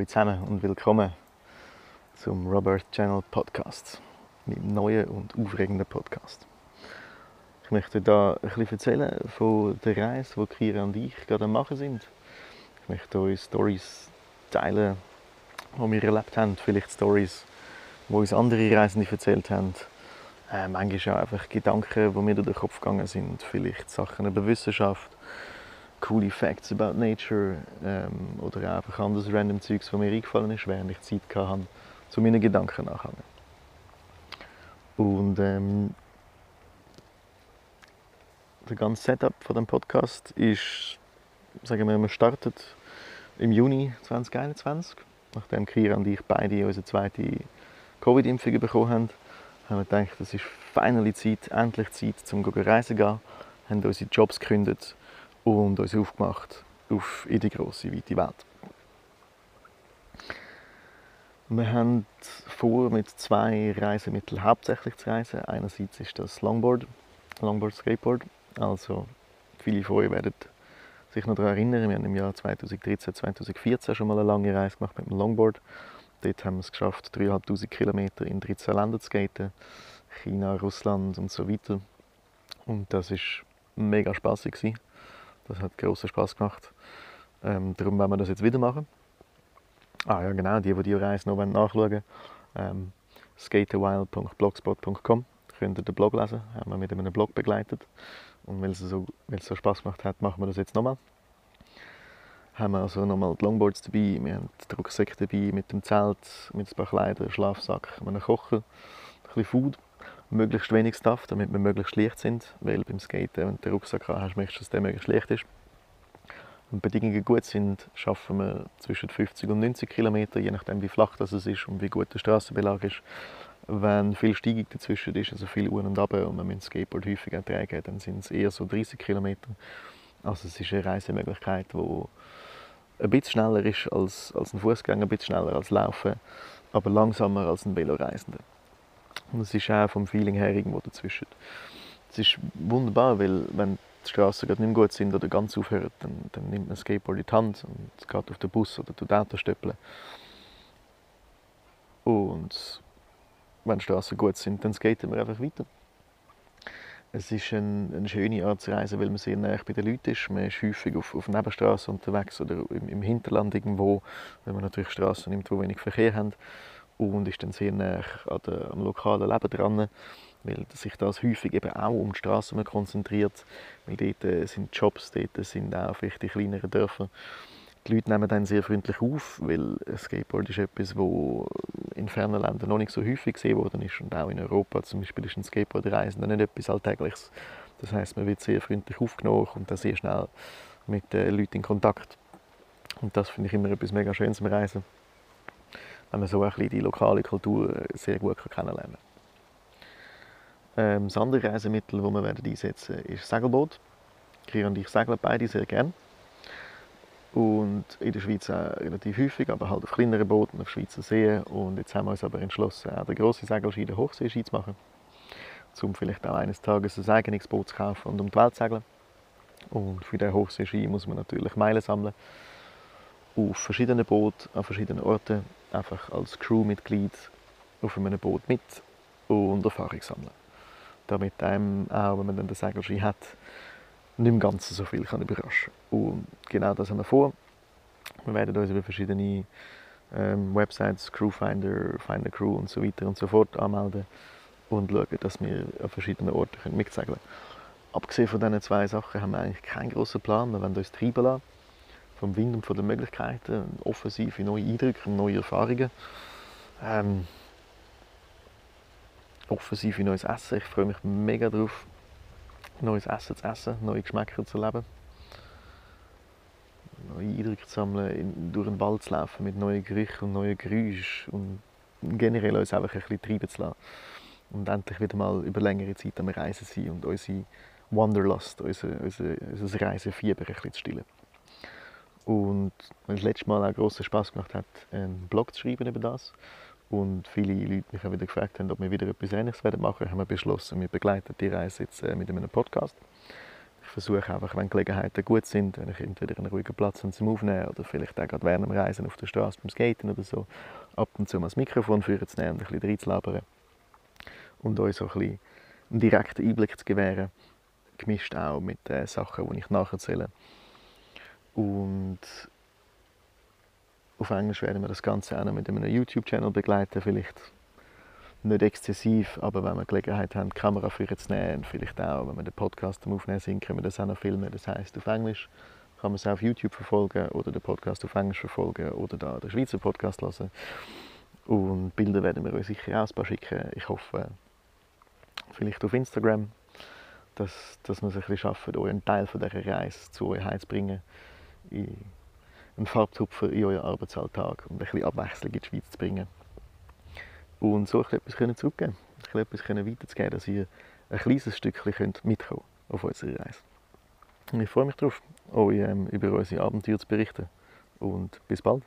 Hallo zusammen und willkommen zum Robert Channel Podcast, meinem neuen und aufregenden Podcast. Ich möchte da ein bisschen erzählen von der Reise, die Kira und ich gerade am machen sind. Ich möchte euch Stories teilen, die wir erlebt haben, vielleicht Stories, die uns andere Reisende erzählt haben. Äh, manchmal auch einfach Gedanken, die mir durch den Kopf gegangen sind, vielleicht Sachen über Wissenschaft coole Facts about Nature ähm, oder einfach anderes random Zeugs, was mir eingefallen ist, während ich Zeit hatte, zu meinen Gedanken nachhängen. Und ähm, der ganze Setup von dem Podcast ist, sagen wir, man startet im Juni 2021, nachdem Kira und ich beide unsere zweite Covid-Impfung bekommen haben, haben wir gedacht, es ist finally Zeit, endlich Zeit, um reisen zu gehen, haben unsere Jobs gekündigt und uns aufgemacht auf in die große, weite Welt. Wir haben vor, mit zwei Reisemitteln hauptsächlich zu reisen. Einerseits ist das Longboard, Longboard Skateboard. Also viele von euch werden sich noch daran erinnern, wir haben im Jahr 2013, 2014 schon mal eine lange Reise gemacht mit dem Longboard. Dort haben wir es geschafft, 3'500 Kilometer in 13 Länder zu skaten. China, Russland und so weiter. Und das war mega spaßig. Das hat großen Spaß gemacht. Ähm, darum werden wir das jetzt wieder machen. Ah ja, genau, die, die die Reise noch nachschauen wollen, ähm, skateawild.blogspot.com könnt ihr den Blog lesen. Haben wir mit einem Blog begleitet. Und weil es so, weil so Spaß gemacht hat, machen wir das jetzt nochmal. Haben wir also nochmal die Longboards dabei, wir haben die Rucksäcke dabei mit dem Zelt, mit ein paar Kleidern, Schlafsack, einem Kocher, ein bisschen Food möglichst wenig Stuff, damit wir möglichst leicht sind, weil beim Skaten, wenn du den Rucksack hast, möchtest du, dass der möglichst leicht ist. Wenn Bedingungen gut sind, schaffen wir zwischen 50 und 90 km, je nachdem wie flach das ist und wie gut der Straßenbelag ist. Wenn viel Steigung dazwischen ist, also viel Un und Ab und man mit dem Skateboard häufig tragen, dann sind es eher so 30 km. Also es ist eine Reisemöglichkeit, die ein bisschen schneller ist als, als ein Fußgänger, ein bisschen schneller als Laufen, aber langsamer als ein Veloreisender. Und es ist auch vom Feeling her irgendwo dazwischen. Es ist wunderbar, weil wenn die Straßen nicht mehr gut sind oder ganz aufhören, dann, dann nimmt man Skateboard in die Hand und geht auf den Bus oder tut Auto stöppeln. Und wenn die Straßen gut sind, dann skaten wir einfach weiter. Es ist ein, eine schöne Art zu reisen, weil man sehr nah bei den Leuten ist. Man ist häufig auf, auf Nebenstraßen unterwegs oder im, im Hinterland irgendwo, wenn man natürlich Straßen nimmt, wo wenig Verkehr haben und ist dann sehr nah am lokalen Leben dran, weil sich das häufig eben auch um die Straßen konzentriert, weil dort äh, sind Jobs, dort sind auch vielleicht die kleineren Dörfer. Die Leute nehmen dann sehr freundlich auf, weil Skateboard ist etwas, das in fernen Ländern noch nicht so häufig gesehen worden ist und auch in Europa zum Beispiel ist ein Skateboardreisen nicht etwas Alltägliches. Das heißt, man wird sehr freundlich aufgenommen und dann sehr schnell mit den Leuten in Kontakt. Und das finde ich immer etwas mega Schönes am Reisen wenn man so ein bisschen die lokale Kultur äh, sehr gut kennenlernen kann. Ähm, das andere Reisemittel, das wir werden einsetzen werden, ist Segelboot. Kira und ich segeln beide sehr gerne. Und in der Schweiz auch relativ häufig, aber halt auf kleineren Booten, auf Schweizer Seen. Und jetzt haben wir uns aber entschlossen, auch den grossen Segelski in der Hochseeski zu machen. Um vielleicht auch eines Tages ein eigenes Boot zu kaufen und um die Welt zu segeln. Und für den Hochseeski muss man natürlich Meilen sammeln. Auf verschiedenen Booten, an verschiedenen Orten einfach als Crewmitglied auf einem Boot mit und Erfahrung sammeln. Damit einem auch, wenn man dann den Segelschein hat, nicht im Ganzen so viel kann überraschen Und genau das haben wir vor. Wir werden uns über verschiedene ähm, Websites, Crewfinder, Finder Crew und so weiter und so fort anmelden und schauen, dass wir an verschiedenen Orten mitsegeln können. Abgesehen von diesen zwei Sachen haben wir eigentlich keinen grossen Plan. Wir wollen uns treiben lassen vom Wind und von den Möglichkeiten, offensive neue Eindrücke, neue Erfahrungen. Ähm, offensive neues Essen. Ich freue mich mega darauf, neues Essen zu essen, neue Geschmäcker zu erleben. Neue Eindrücke zu sammeln, in, durch den Wald zu laufen mit neuen Gerüchen und neuen Geräuschen und generell uns einfach ein bisschen treiben zu lassen. Und endlich wieder mal über längere Zeit am Reisen sein und unsere Wanderlust, unser, unser, unser Reisefieber ein bisschen zu stillen. Und weil es letztes Mal auch grossen Spaß gemacht hat, einen Blog zu schreiben über das und viele Leute mich auch wieder gefragt haben, ob wir wieder etwas Ähnliches machen werden, haben wir beschlossen, wir begleiten die Reise jetzt äh, mit einem Podcast. versuche einfach, wenn Gelegenheiten gut sind, wenn ich entweder einen ruhigen Platz habe zum Aufnehmen oder vielleicht auch gerade während dem Reisen auf der Straße beim Skaten oder so, ab und zu mal das Mikrofon führen zu nehmen und ein bisschen reinzulabern und euch so ein bisschen einen direkten Einblick zu gewähren, gemischt auch mit den Sachen, die ich nacherzähle. Und auf Englisch werden wir das Ganze auch noch mit einem YouTube-Channel begleiten, vielleicht nicht exzessiv, aber wenn wir Gelegenheit haben, die Kamera für zu nehmen, vielleicht auch, wenn wir den Podcast am Aufnehmen sind, können wir das auch noch filmen. Das heißt auf Englisch kann man es auf YouTube verfolgen oder den Podcast auf Englisch verfolgen oder da den Schweizer Podcast hören. Und Bilder werden wir euch sicher auch ein paar schicken. Ich hoffe, vielleicht auf Instagram, dass, dass wir es ein bisschen schaffen, euch einen Teil von dieser Reise zu euch heimzubringen, einen Farbtupfer in euren Arbeitsalltag und ein bisschen Abwechslung in die Schweiz zu bringen und so etwas können zurückgeben etwas weiterzugeben, dass ihr ein kleines Stückchen könnt mitkommen auf unserer Reise. Und ich freue mich darauf, euch ähm, über unsere Abenteuer zu berichten und bis bald.